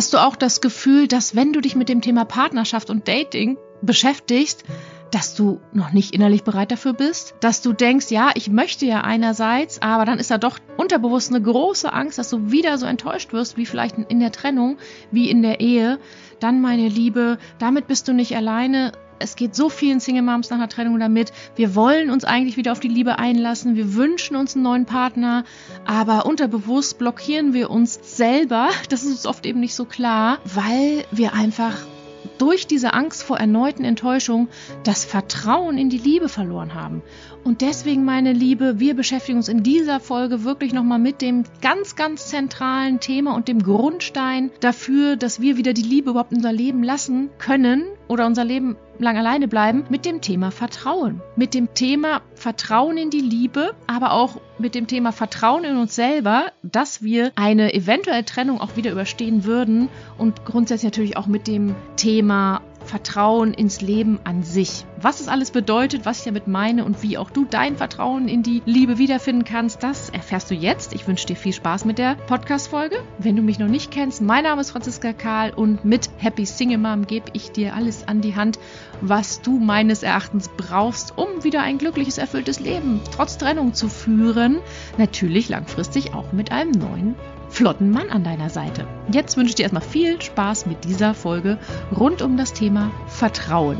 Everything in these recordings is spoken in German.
Hast du auch das Gefühl, dass wenn du dich mit dem Thema Partnerschaft und Dating beschäftigst, dass du noch nicht innerlich bereit dafür bist, dass du denkst, ja, ich möchte ja einerseits, aber dann ist da doch unterbewusst eine große Angst, dass du wieder so enttäuscht wirst, wie vielleicht in der Trennung, wie in der Ehe. Dann, meine Liebe, damit bist du nicht alleine. Es geht so vielen Single Moms nach einer Trennung damit. Wir wollen uns eigentlich wieder auf die Liebe einlassen. Wir wünschen uns einen neuen Partner, aber unterbewusst blockieren wir uns selber. Das ist uns oft eben nicht so klar, weil wir einfach durch diese Angst vor erneuten Enttäuschungen das Vertrauen in die Liebe verloren haben. Und deswegen, meine Liebe, wir beschäftigen uns in dieser Folge wirklich nochmal mit dem ganz, ganz zentralen Thema und dem Grundstein dafür, dass wir wieder die Liebe überhaupt in unser Leben lassen können oder unser Leben lang alleine bleiben, mit dem Thema Vertrauen. Mit dem Thema Vertrauen in die Liebe, aber auch mit dem Thema Vertrauen in uns selber, dass wir eine eventuelle Trennung auch wieder überstehen würden und grundsätzlich natürlich auch mit dem Thema Vertrauen ins Leben an sich. Was es alles bedeutet, was ich damit meine und wie auch du dein Vertrauen in die Liebe wiederfinden kannst, das erfährst du jetzt. Ich wünsche dir viel Spaß mit der Podcast-Folge. Wenn du mich noch nicht kennst, mein Name ist Franziska Karl und mit Happy Single Mom gebe ich dir alles an die Hand, was du meines Erachtens brauchst, um wieder ein glückliches, erfülltes Leben trotz Trennung zu führen. Natürlich langfristig auch mit einem neuen flotten Mann an deiner Seite. Jetzt wünsche ich dir erstmal viel Spaß mit dieser Folge rund um das Thema Vertrauen.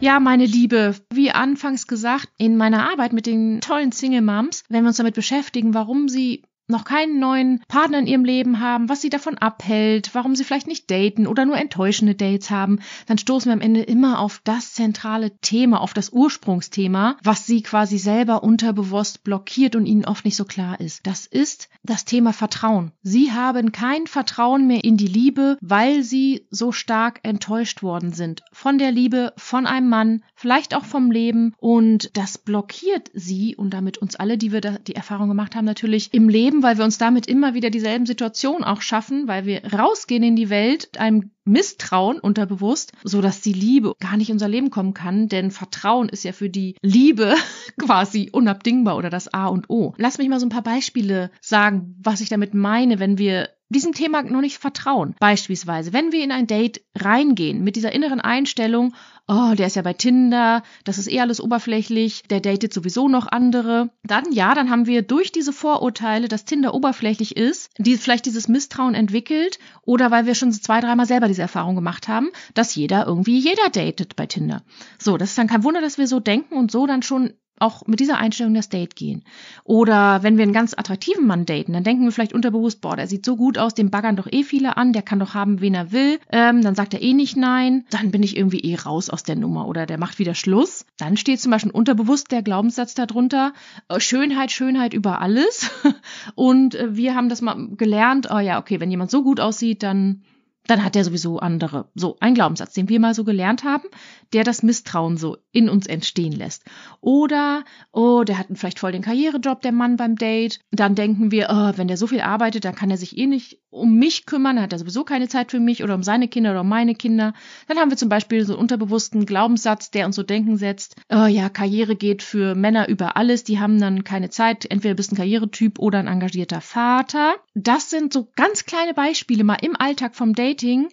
Ja, meine Liebe, wie anfangs gesagt, in meiner Arbeit mit den tollen Single Moms, wenn wir uns damit beschäftigen, warum sie noch keinen neuen Partner in ihrem Leben haben, was sie davon abhält, warum sie vielleicht nicht daten oder nur enttäuschende Dates haben, dann stoßen wir am Ende immer auf das zentrale Thema, auf das Ursprungsthema, was sie quasi selber unterbewusst blockiert und ihnen oft nicht so klar ist. Das ist das Thema Vertrauen. Sie haben kein Vertrauen mehr in die Liebe, weil sie so stark enttäuscht worden sind von der Liebe, von einem Mann, vielleicht auch vom Leben und das blockiert sie und damit uns alle, die wir die Erfahrung gemacht haben, natürlich im Leben, weil wir uns damit immer wieder dieselben Situationen auch schaffen, weil wir rausgehen in die Welt, einem Misstrauen unterbewusst, so dass die Liebe gar nicht in unser Leben kommen kann, denn Vertrauen ist ja für die Liebe quasi unabdingbar oder das A und O. Lass mich mal so ein paar Beispiele sagen, was ich damit meine, wenn wir diesem Thema noch nicht vertrauen. Beispielsweise, wenn wir in ein Date reingehen mit dieser inneren Einstellung, oh, der ist ja bei Tinder, das ist eh alles oberflächlich, der datet sowieso noch andere, dann ja, dann haben wir durch diese Vorurteile, dass Tinder oberflächlich ist, die vielleicht dieses Misstrauen entwickelt oder weil wir schon zwei, dreimal selber diese Erfahrung gemacht haben, dass jeder irgendwie jeder datet bei Tinder. So, das ist dann kein Wunder, dass wir so denken und so dann schon auch mit dieser Einstellung das Date gehen. Oder wenn wir einen ganz attraktiven Mann daten, dann denken wir vielleicht unterbewusst, boah, der sieht so gut aus, den baggern doch eh viele an, der kann doch haben, wen er will. Ähm, dann sagt er eh nicht nein, dann bin ich irgendwie eh raus aus der Nummer oder der macht wieder Schluss. Dann steht zum Beispiel unterbewusst der Glaubenssatz darunter, äh, Schönheit, Schönheit über alles. Und äh, wir haben das mal gelernt, oh ja, okay, wenn jemand so gut aussieht, dann dann hat er sowieso andere. So, ein Glaubenssatz, den wir mal so gelernt haben, der das Misstrauen so in uns entstehen lässt. Oder, oh, der hat vielleicht voll den Karrierejob, der Mann beim Date. Dann denken wir, oh, wenn der so viel arbeitet, dann kann er sich eh nicht um mich kümmern, dann hat er sowieso keine Zeit für mich oder um seine Kinder oder um meine Kinder. Dann haben wir zum Beispiel so einen unterbewussten Glaubenssatz, der uns so denken setzt, oh ja, Karriere geht für Männer über alles, die haben dann keine Zeit, entweder bist ein Karrieretyp oder ein engagierter Vater. Das sind so ganz kleine Beispiele mal im Alltag vom Dating,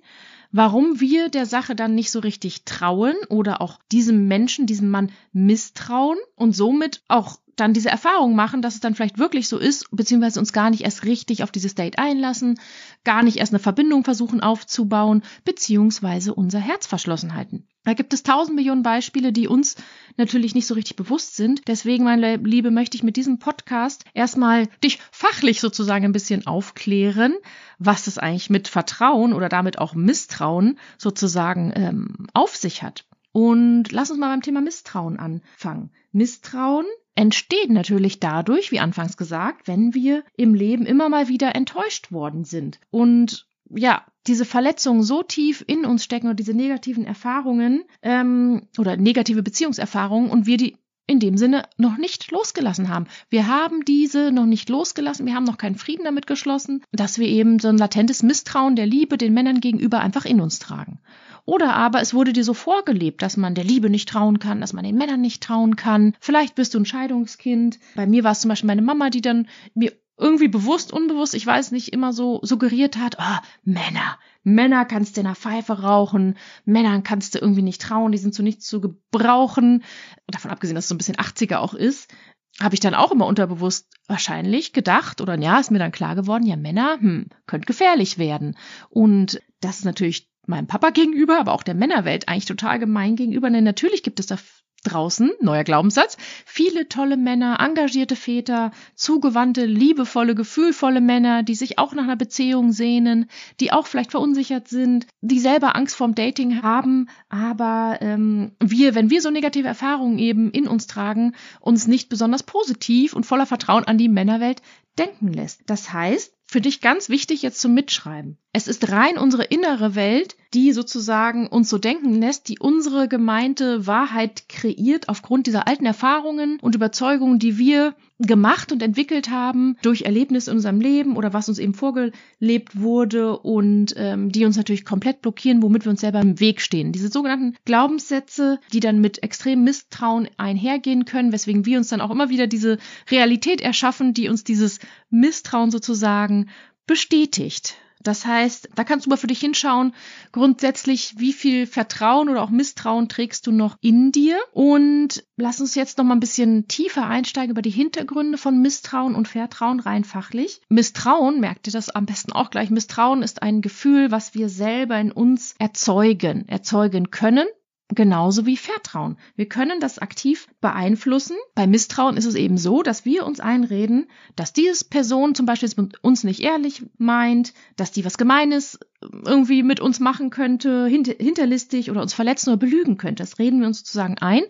warum wir der Sache dann nicht so richtig trauen oder auch diesem Menschen, diesem Mann misstrauen und somit auch dann diese Erfahrung machen, dass es dann vielleicht wirklich so ist, beziehungsweise uns gar nicht erst richtig auf dieses Date einlassen, gar nicht erst eine Verbindung versuchen aufzubauen, beziehungsweise unser Herz verschlossen halten. Da gibt es tausend Millionen Beispiele, die uns natürlich nicht so richtig bewusst sind. Deswegen, meine Liebe, möchte ich mit diesem Podcast erstmal dich fachlich sozusagen ein bisschen aufklären, was es eigentlich mit Vertrauen oder damit auch Misstrauen sozusagen ähm, auf sich hat. Und lass uns mal beim Thema Misstrauen anfangen. Misstrauen entsteht natürlich dadurch, wie anfangs gesagt, wenn wir im Leben immer mal wieder enttäuscht worden sind. Und ja, diese Verletzungen so tief in uns stecken oder diese negativen Erfahrungen ähm, oder negative Beziehungserfahrungen und wir die in dem Sinne noch nicht losgelassen haben. Wir haben diese noch nicht losgelassen, wir haben noch keinen Frieden damit geschlossen, dass wir eben so ein latentes Misstrauen der Liebe den Männern gegenüber einfach in uns tragen. Oder aber es wurde dir so vorgelebt, dass man der Liebe nicht trauen kann, dass man den Männern nicht trauen kann. Vielleicht bist du ein Scheidungskind. Bei mir war es zum Beispiel meine Mama, die dann mir irgendwie bewusst, unbewusst, ich weiß nicht, immer so suggeriert hat, oh, Männer, Männer kannst du in der Pfeife rauchen, Männern kannst du irgendwie nicht trauen, die sind zu nichts zu gebrauchen. Davon abgesehen, dass es so ein bisschen 80er auch ist, habe ich dann auch immer unterbewusst wahrscheinlich gedacht oder ja, ist mir dann klar geworden, ja, Männer, hm, könnte gefährlich werden. Und das ist natürlich meinem Papa gegenüber, aber auch der Männerwelt eigentlich total gemein gegenüber, denn natürlich gibt es da draußen, neuer Glaubenssatz, viele tolle Männer, engagierte Väter, zugewandte, liebevolle, gefühlvolle Männer, die sich auch nach einer Beziehung sehnen, die auch vielleicht verunsichert sind, die selber Angst vorm Dating haben, aber ähm, wir, wenn wir so negative Erfahrungen eben in uns tragen, uns nicht besonders positiv und voller Vertrauen an die Männerwelt denken lässt. Das heißt, für dich ganz wichtig jetzt zum Mitschreiben. Es ist rein unsere innere Welt, die sozusagen uns so denken lässt, die unsere gemeinte Wahrheit kreiert aufgrund dieser alten Erfahrungen und Überzeugungen, die wir gemacht und entwickelt haben durch Erlebnisse in unserem Leben oder was uns eben vorgelebt wurde und ähm, die uns natürlich komplett blockieren, womit wir uns selber im Weg stehen. Diese sogenannten Glaubenssätze, die dann mit extremem Misstrauen einhergehen können, weswegen wir uns dann auch immer wieder diese Realität erschaffen, die uns dieses Misstrauen sozusagen bestätigt. Das heißt, da kannst du mal für dich hinschauen, grundsätzlich, wie viel Vertrauen oder auch Misstrauen trägst du noch in dir? Und lass uns jetzt noch mal ein bisschen tiefer einsteigen über die Hintergründe von Misstrauen und Vertrauen rein fachlich. Misstrauen, merkt ihr das am besten auch gleich, Misstrauen ist ein Gefühl, was wir selber in uns erzeugen, erzeugen können genauso wie Vertrauen. Wir können das aktiv beeinflussen. Bei Misstrauen ist es eben so, dass wir uns einreden, dass diese Person zum Beispiel uns nicht ehrlich meint, dass die was Gemeines irgendwie mit uns machen könnte, hinter, hinterlistig oder uns verletzen oder belügen könnte. Das reden wir uns sozusagen ein,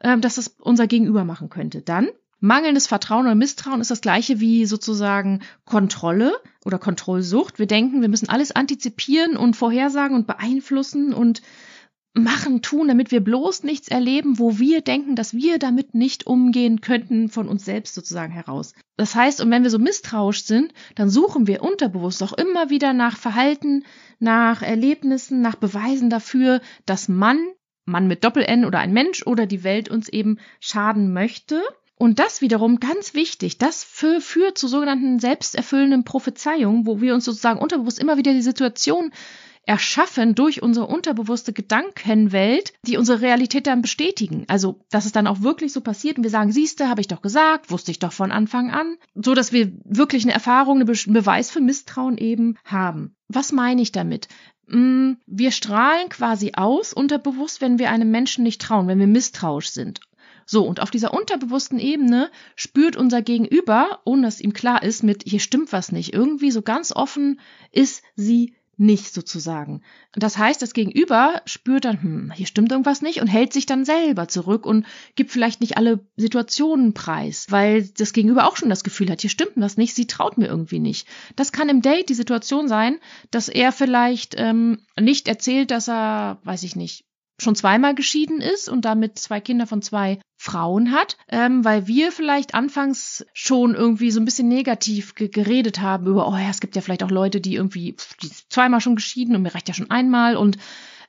äh, dass das unser Gegenüber machen könnte. Dann Mangelndes Vertrauen oder Misstrauen ist das gleiche wie sozusagen Kontrolle oder Kontrollsucht. Wir denken, wir müssen alles antizipieren und vorhersagen und beeinflussen und machen, tun, damit wir bloß nichts erleben, wo wir denken, dass wir damit nicht umgehen könnten von uns selbst sozusagen heraus. Das heißt, und wenn wir so misstrauisch sind, dann suchen wir unterbewusst auch immer wieder nach Verhalten, nach Erlebnissen, nach Beweisen dafür, dass man, Mann mit Doppel-N oder ein Mensch oder die Welt uns eben schaden möchte. Und das wiederum ganz wichtig, das führt zu sogenannten selbsterfüllenden Prophezeiungen, wo wir uns sozusagen unterbewusst immer wieder die Situation erschaffen durch unsere unterbewusste Gedankenwelt, die unsere Realität dann bestätigen. Also, dass es dann auch wirklich so passiert und wir sagen, siehste, habe ich doch gesagt, wusste ich doch von Anfang an, so dass wir wirklich eine Erfahrung, einen Beweis für Misstrauen eben haben. Was meine ich damit? Mm, wir strahlen quasi aus unterbewusst, wenn wir einem Menschen nicht trauen, wenn wir misstrauisch sind. So, und auf dieser unterbewussten Ebene spürt unser Gegenüber, ohne dass ihm klar ist, mit hier stimmt was nicht. Irgendwie so ganz offen ist sie nicht sozusagen. Das heißt, das Gegenüber spürt dann, hm, hier stimmt irgendwas nicht und hält sich dann selber zurück und gibt vielleicht nicht alle Situationen preis, weil das Gegenüber auch schon das Gefühl hat, hier stimmt was nicht, sie traut mir irgendwie nicht. Das kann im Date die Situation sein, dass er vielleicht ähm, nicht erzählt, dass er, weiß ich nicht, schon zweimal geschieden ist und damit zwei Kinder von zwei Frauen hat, ähm, weil wir vielleicht anfangs schon irgendwie so ein bisschen negativ ge geredet haben über, oh ja, es gibt ja vielleicht auch Leute, die irgendwie die zweimal schon geschieden und mir reicht ja schon einmal und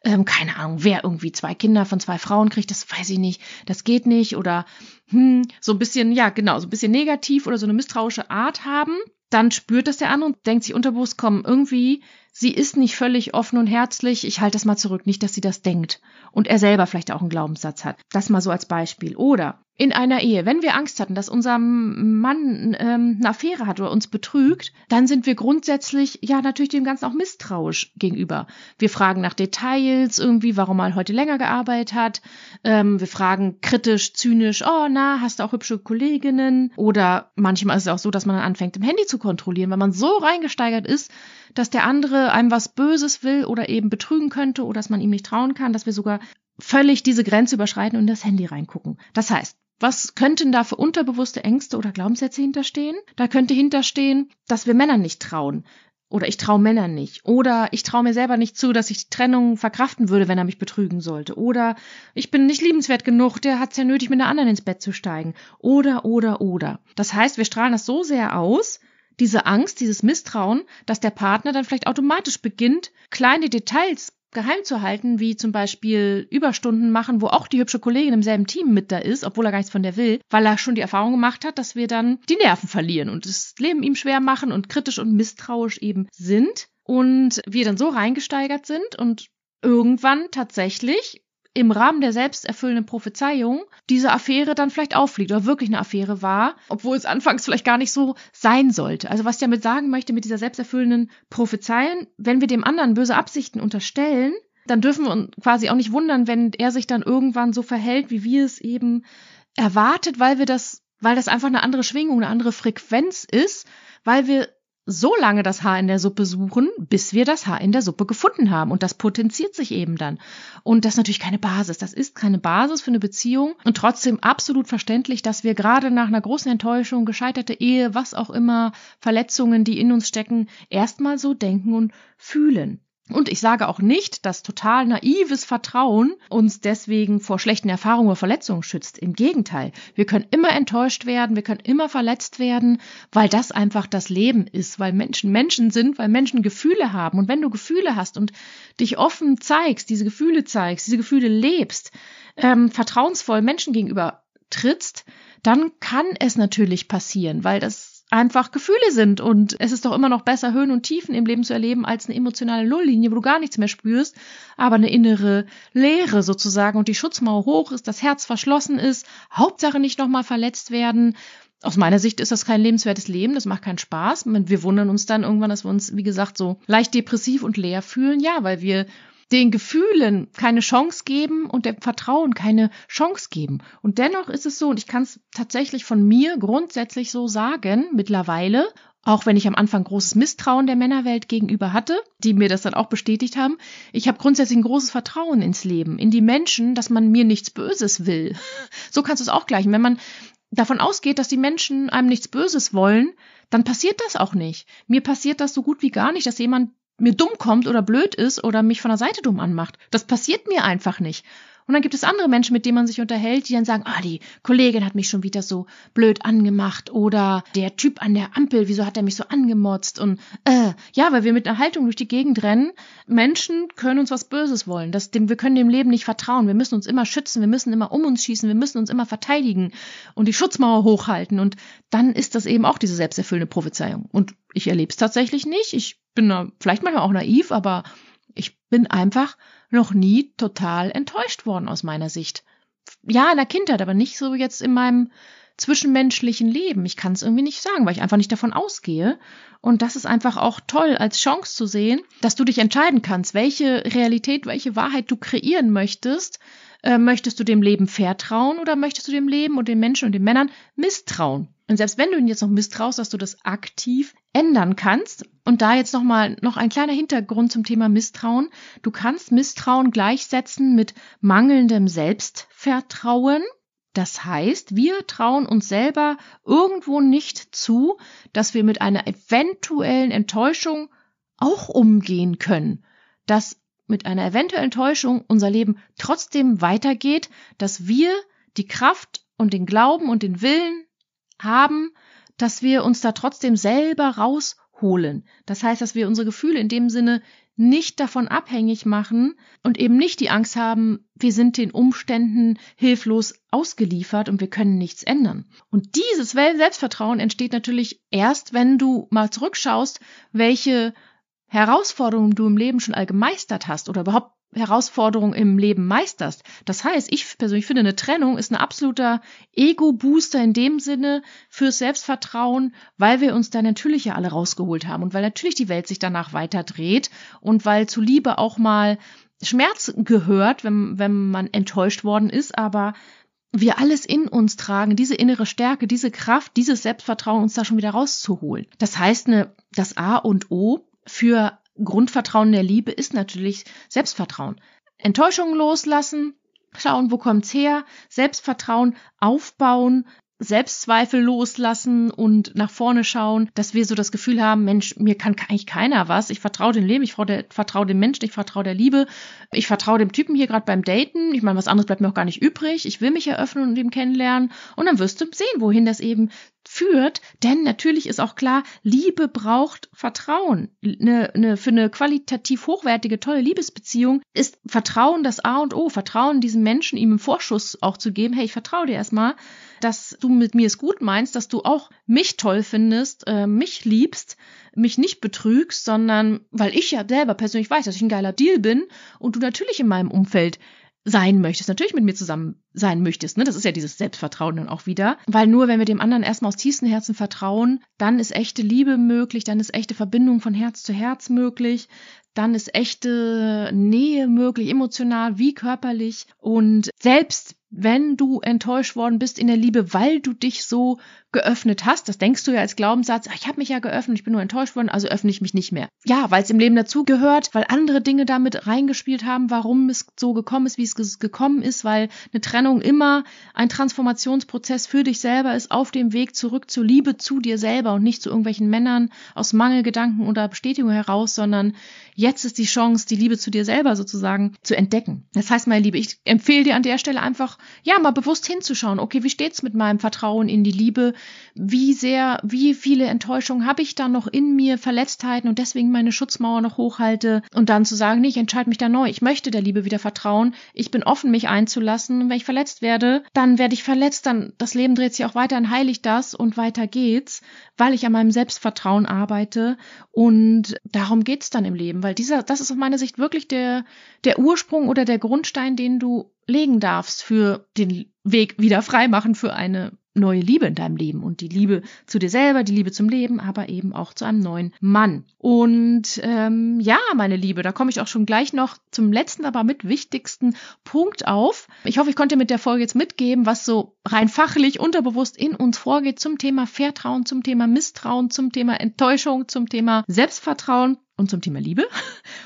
ähm, keine Ahnung, wer irgendwie zwei Kinder von zwei Frauen kriegt, das weiß ich nicht, das geht nicht oder hm, so ein bisschen, ja genau, so ein bisschen negativ oder so eine misstrauische Art haben, dann spürt das der andere und denkt sich unterbewusst, komm, irgendwie sie ist nicht völlig offen und herzlich, ich halte das mal zurück, nicht, dass sie das denkt. Und er selber vielleicht auch einen Glaubenssatz hat. Das mal so als Beispiel. Oder in einer Ehe, wenn wir Angst hatten, dass unser Mann ähm, eine Affäre hat oder uns betrügt, dann sind wir grundsätzlich ja natürlich dem Ganzen auch misstrauisch gegenüber. Wir fragen nach Details irgendwie, warum er heute länger gearbeitet hat. Ähm, wir fragen kritisch, zynisch, oh na, hast du auch hübsche Kolleginnen? Oder manchmal ist es auch so, dass man dann anfängt, im Handy zu kontrollieren, weil man so reingesteigert ist, dass der andere einem was Böses will oder eben betrügen könnte oder dass man ihm nicht trauen kann, dass wir sogar völlig diese Grenze überschreiten und in das Handy reingucken. Das heißt, was könnten da für unterbewusste Ängste oder Glaubenssätze hinterstehen? Da könnte hinterstehen, dass wir Männern nicht trauen. Oder ich traue Männern nicht. Oder ich traue mir selber nicht zu, dass ich die Trennung verkraften würde, wenn er mich betrügen sollte. Oder ich bin nicht liebenswert genug, der hat es ja nötig, mit einer anderen ins Bett zu steigen. Oder, oder, oder. Das heißt, wir strahlen das so sehr aus, diese Angst, dieses Misstrauen, dass der Partner dann vielleicht automatisch beginnt, kleine Details geheim zu halten, wie zum Beispiel Überstunden machen, wo auch die hübsche Kollegin im selben Team mit da ist, obwohl er gar nichts von der will, weil er schon die Erfahrung gemacht hat, dass wir dann die Nerven verlieren und das Leben ihm schwer machen und kritisch und misstrauisch eben sind und wir dann so reingesteigert sind und irgendwann tatsächlich im Rahmen der selbsterfüllenden Prophezeiung diese Affäre dann vielleicht auffliegt oder wirklich eine Affäre war, obwohl es anfangs vielleicht gar nicht so sein sollte. Also was ich damit sagen möchte mit dieser selbsterfüllenden Prophezeiung, wenn wir dem anderen böse Absichten unterstellen, dann dürfen wir uns quasi auch nicht wundern, wenn er sich dann irgendwann so verhält, wie wir es eben erwartet, weil wir das, weil das einfach eine andere Schwingung, eine andere Frequenz ist, weil wir so lange das Haar in der Suppe suchen, bis wir das Haar in der Suppe gefunden haben. Und das potenziert sich eben dann. Und das ist natürlich keine Basis. Das ist keine Basis für eine Beziehung. Und trotzdem absolut verständlich, dass wir gerade nach einer großen Enttäuschung, gescheiterte Ehe, was auch immer, Verletzungen, die in uns stecken, erstmal so denken und fühlen. Und ich sage auch nicht, dass total naives Vertrauen uns deswegen vor schlechten Erfahrungen oder Verletzungen schützt. Im Gegenteil. Wir können immer enttäuscht werden, wir können immer verletzt werden, weil das einfach das Leben ist, weil Menschen Menschen sind, weil Menschen Gefühle haben. Und wenn du Gefühle hast und dich offen zeigst, diese Gefühle zeigst, diese Gefühle lebst, ähm, vertrauensvoll Menschen gegenüber trittst, dann kann es natürlich passieren, weil das einfach Gefühle sind. Und es ist doch immer noch besser, Höhen und Tiefen im Leben zu erleben, als eine emotionale Nulllinie, wo du gar nichts mehr spürst, aber eine innere Leere sozusagen und die Schutzmauer hoch ist, das Herz verschlossen ist, Hauptsache nicht nochmal verletzt werden. Aus meiner Sicht ist das kein lebenswertes Leben, das macht keinen Spaß. Wir wundern uns dann irgendwann, dass wir uns, wie gesagt, so leicht depressiv und leer fühlen. Ja, weil wir den Gefühlen keine Chance geben und dem Vertrauen keine Chance geben. Und dennoch ist es so, und ich kann es tatsächlich von mir grundsätzlich so sagen, mittlerweile, auch wenn ich am Anfang großes Misstrauen der Männerwelt gegenüber hatte, die mir das dann auch bestätigt haben, ich habe grundsätzlich ein großes Vertrauen ins Leben, in die Menschen, dass man mir nichts Böses will. So kannst du es auch gleichen. Wenn man davon ausgeht, dass die Menschen einem nichts Böses wollen, dann passiert das auch nicht. Mir passiert das so gut wie gar nicht, dass jemand mir dumm kommt oder blöd ist oder mich von der Seite dumm anmacht. Das passiert mir einfach nicht. Und dann gibt es andere Menschen, mit denen man sich unterhält, die dann sagen, ah, die Kollegin hat mich schon wieder so blöd angemacht oder der Typ an der Ampel, wieso hat er mich so angemotzt und äh, ja, weil wir mit einer Haltung durch die Gegend rennen. Menschen können uns was Böses wollen. Das, dem, wir können dem Leben nicht vertrauen. Wir müssen uns immer schützen, wir müssen immer um uns schießen, wir müssen uns immer verteidigen und die Schutzmauer hochhalten. Und dann ist das eben auch diese selbsterfüllende Prophezeiung. Und ich erlebe es tatsächlich nicht. Ich bin da vielleicht manchmal auch naiv, aber ich bin einfach noch nie total enttäuscht worden aus meiner Sicht. Ja, in der Kindheit, aber nicht so jetzt in meinem zwischenmenschlichen Leben. Ich kann es irgendwie nicht sagen, weil ich einfach nicht davon ausgehe. Und das ist einfach auch toll als Chance zu sehen, dass du dich entscheiden kannst, welche Realität, welche Wahrheit du kreieren möchtest. Äh, möchtest du dem Leben vertrauen oder möchtest du dem Leben und den Menschen und den Männern misstrauen? Und selbst wenn du ihn jetzt noch misstraust, dass du das aktiv ändern kannst. Und da jetzt nochmal noch ein kleiner Hintergrund zum Thema Misstrauen. Du kannst Misstrauen gleichsetzen mit mangelndem Selbstvertrauen. Das heißt, wir trauen uns selber irgendwo nicht zu, dass wir mit einer eventuellen Enttäuschung auch umgehen können. Dass mit einer eventuellen Enttäuschung unser Leben trotzdem weitergeht, dass wir die Kraft und den Glauben und den Willen haben, dass wir uns da trotzdem selber rausholen. Das heißt, dass wir unsere Gefühle in dem Sinne nicht davon abhängig machen und eben nicht die Angst haben, wir sind den Umständen hilflos ausgeliefert und wir können nichts ändern. Und dieses Selbstvertrauen entsteht natürlich erst, wenn du mal zurückschaust, welche Herausforderungen du im Leben schon all gemeistert hast oder überhaupt Herausforderungen im Leben meisterst. Das heißt, ich persönlich finde, eine Trennung ist ein absoluter Ego-Booster in dem Sinne fürs Selbstvertrauen, weil wir uns da natürlich ja alle rausgeholt haben und weil natürlich die Welt sich danach weiter dreht und weil zu Liebe auch mal Schmerz gehört, wenn, wenn man enttäuscht worden ist, aber wir alles in uns tragen, diese innere Stärke, diese Kraft, dieses Selbstvertrauen, uns da schon wieder rauszuholen. Das heißt, eine, das A und O für Grundvertrauen der Liebe ist natürlich Selbstvertrauen. Enttäuschungen loslassen, schauen, wo kommt's her, Selbstvertrauen aufbauen, Selbstzweifel loslassen und nach vorne schauen, dass wir so das Gefühl haben, Mensch, mir kann eigentlich keiner was. Ich vertraue dem Leben, ich vertraue dem Menschen, ich vertraue der Liebe, ich vertraue dem Typen hier gerade beim Daten. Ich meine, was anderes bleibt mir auch gar nicht übrig. Ich will mich eröffnen und ihn kennenlernen und dann wirst du sehen, wohin das eben führt. Denn natürlich ist auch klar, Liebe braucht Vertrauen. Eine, eine, für eine qualitativ hochwertige, tolle Liebesbeziehung ist Vertrauen das A und O. Vertrauen diesem Menschen, ihm im Vorschuss auch zu geben. Hey, ich vertraue dir erstmal, dass du mit mir es gut meinst, dass du auch mich toll findest, äh, mich liebst, mich nicht betrügst, sondern weil ich ja selber persönlich weiß, dass ich ein geiler Deal bin und du natürlich in meinem Umfeld sein möchtest, natürlich mit mir zusammen sein möchtest. Ne? Das ist ja dieses Selbstvertrauen dann auch wieder. Weil nur wenn wir dem anderen erstmal aus tiefstem Herzen vertrauen, dann ist echte Liebe möglich, dann ist echte Verbindung von Herz zu Herz möglich, dann ist echte Nähe möglich, emotional wie körperlich. Und selbst wenn du enttäuscht worden bist in der Liebe, weil du dich so geöffnet hast. Das denkst du ja als Glaubenssatz, ach, ich habe mich ja geöffnet, ich bin nur enttäuscht worden, also öffne ich mich nicht mehr. Ja, weil es im Leben dazu gehört, weil andere Dinge damit reingespielt haben, warum es so gekommen ist, wie es gekommen ist, weil eine Trennung immer ein Transformationsprozess für dich selber ist, auf dem Weg zurück zur Liebe zu dir selber und nicht zu irgendwelchen Männern aus Mangelgedanken oder Bestätigung heraus, sondern jetzt ist die Chance, die Liebe zu dir selber sozusagen zu entdecken. Das heißt, meine Liebe, ich empfehle dir an der Stelle einfach, ja, mal bewusst hinzuschauen, okay, wie steht's mit meinem Vertrauen in die Liebe? wie sehr, wie viele Enttäuschungen habe ich da noch in mir, Verletztheiten und deswegen meine Schutzmauer noch hochhalte? Und dann zu sagen, nee, ich entscheide mich da neu, ich möchte der Liebe wieder vertrauen, ich bin offen, mich einzulassen. Und wenn ich verletzt werde, dann werde ich verletzt, dann das Leben dreht sich auch weiter, dann heile ich das und weiter geht's, weil ich an meinem Selbstvertrauen arbeite. Und darum geht's dann im Leben, weil dieser, das ist aus meiner Sicht wirklich der, der Ursprung oder der Grundstein, den du legen darfst für den Weg wieder freimachen für eine neue Liebe in deinem Leben und die Liebe zu dir selber, die Liebe zum Leben, aber eben auch zu einem neuen Mann. Und ähm, ja, meine Liebe, da komme ich auch schon gleich noch zum letzten, aber mit wichtigsten Punkt auf. Ich hoffe, ich konnte mit der Folge jetzt mitgeben, was so rein fachlich, unterbewusst in uns vorgeht zum Thema Vertrauen, zum Thema Misstrauen, zum Thema Enttäuschung, zum Thema Selbstvertrauen und zum Thema Liebe.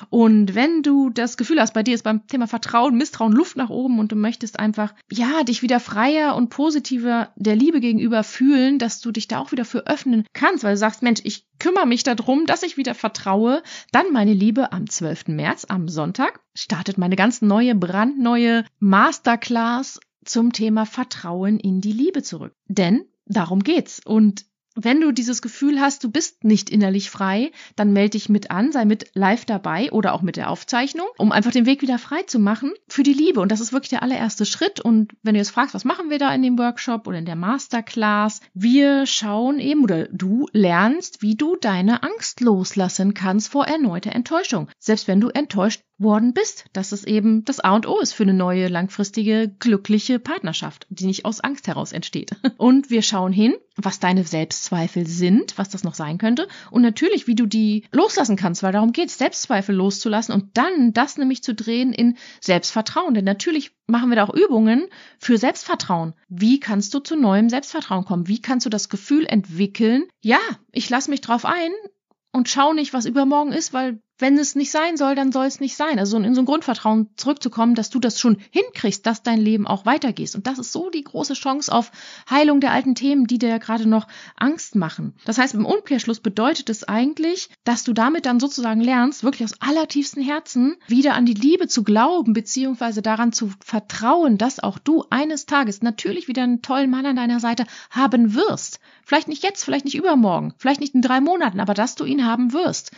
Und wenn du das Gefühl hast, bei dir ist beim Thema Vertrauen, Misstrauen Luft nach oben und du möchtest einfach, ja, dich wieder freier und positiver der Liebe gegenüber fühlen, dass du dich da auch wieder für öffnen kannst, weil du sagst, Mensch, ich kümmere mich darum, dass ich wieder vertraue, dann, meine Liebe, am 12. März, am Sonntag, startet meine ganz neue, brandneue Masterclass zum Thema Vertrauen in die Liebe zurück. Denn darum geht's. Und wenn du dieses Gefühl hast, du bist nicht innerlich frei, dann melde dich mit an, sei mit live dabei oder auch mit der Aufzeichnung, um einfach den Weg wieder frei zu machen für die Liebe. Und das ist wirklich der allererste Schritt. Und wenn du jetzt fragst, was machen wir da in dem Workshop oder in der Masterclass, wir schauen eben oder du lernst, wie du deine Angst loslassen kannst vor erneuter Enttäuschung. Selbst wenn du enttäuscht worden bist, dass es eben das A und O ist für eine neue, langfristige, glückliche Partnerschaft, die nicht aus Angst heraus entsteht. Und wir schauen hin, was deine Selbstzweifel sind, was das noch sein könnte und natürlich, wie du die loslassen kannst, weil darum geht Selbstzweifel loszulassen und dann das nämlich zu drehen in Selbstvertrauen. Denn natürlich machen wir da auch Übungen für Selbstvertrauen. Wie kannst du zu neuem Selbstvertrauen kommen? Wie kannst du das Gefühl entwickeln? Ja, ich lasse mich drauf ein und schau nicht, was übermorgen ist, weil wenn es nicht sein soll, dann soll es nicht sein. Also in so ein Grundvertrauen zurückzukommen, dass du das schon hinkriegst, dass dein Leben auch weitergeht. Und das ist so die große Chance auf Heilung der alten Themen, die dir ja gerade noch Angst machen. Das heißt, im Umkehrschluss bedeutet es eigentlich, dass du damit dann sozusagen lernst, wirklich aus allertiefstem Herzen wieder an die Liebe zu glauben, beziehungsweise daran zu vertrauen, dass auch du eines Tages natürlich wieder einen tollen Mann an deiner Seite haben wirst. Vielleicht nicht jetzt, vielleicht nicht übermorgen, vielleicht nicht in drei Monaten, aber dass du ihn haben wirst.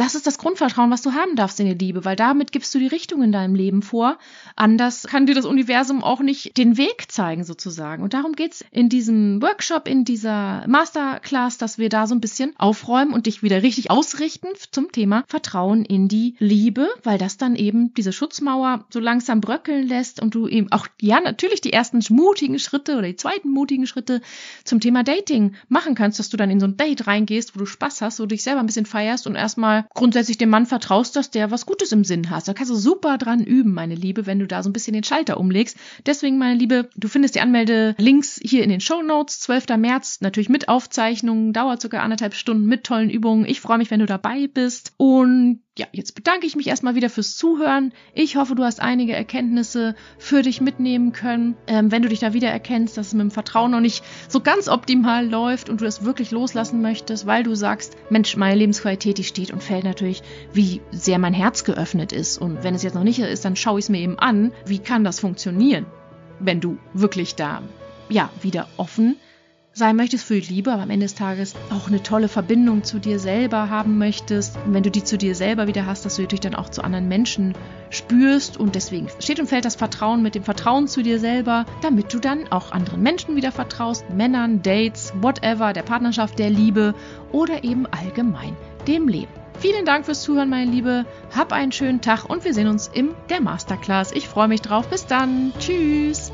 Das ist das Grundvertrauen, was du haben darfst in die Liebe, weil damit gibst du die Richtung in deinem Leben vor. Anders kann dir das Universum auch nicht den Weg zeigen, sozusagen. Und darum geht's in diesem Workshop, in dieser Masterclass, dass wir da so ein bisschen aufräumen und dich wieder richtig ausrichten zum Thema Vertrauen in die Liebe, weil das dann eben diese Schutzmauer so langsam bröckeln lässt und du eben auch, ja, natürlich die ersten mutigen Schritte oder die zweiten mutigen Schritte zum Thema Dating machen kannst, dass du dann in so ein Date reingehst, wo du Spaß hast, wo du dich selber ein bisschen feierst und erstmal grundsätzlich dem Mann vertraust, dass der was Gutes im Sinn hat. Da kannst du super dran üben, meine Liebe, wenn du da so ein bisschen den Schalter umlegst. Deswegen, meine Liebe, du findest die Anmelde-Links hier in den Show Notes. 12. März, natürlich mit Aufzeichnungen, dauert sogar anderthalb Stunden mit tollen Übungen. Ich freue mich, wenn du dabei bist. Und ja, jetzt bedanke ich mich erstmal wieder fürs Zuhören. Ich hoffe, du hast einige Erkenntnisse für dich mitnehmen können. Ähm, wenn du dich da wieder erkennst, dass es mit dem Vertrauen noch nicht so ganz optimal läuft und du das wirklich loslassen möchtest, weil du sagst, Mensch, meine Lebensqualität, die steht und fällt natürlich, wie sehr mein Herz geöffnet ist. Und wenn es jetzt noch nicht ist, dann schaue ich es mir eben an. Wie kann das funktionieren, wenn du wirklich da, ja, wieder offen sein möchtest für die Liebe, aber am Ende des Tages auch eine tolle Verbindung zu dir selber haben möchtest. Und wenn du die zu dir selber wieder hast, dass du natürlich dann auch zu anderen Menschen spürst und deswegen steht und fällt das Vertrauen mit dem Vertrauen zu dir selber, damit du dann auch anderen Menschen wieder vertraust, Männern, Dates, whatever, der Partnerschaft, der Liebe oder eben allgemein dem Leben. Vielen Dank fürs Zuhören, meine Liebe. Hab einen schönen Tag und wir sehen uns in der Masterclass. Ich freue mich drauf. Bis dann. Tschüss.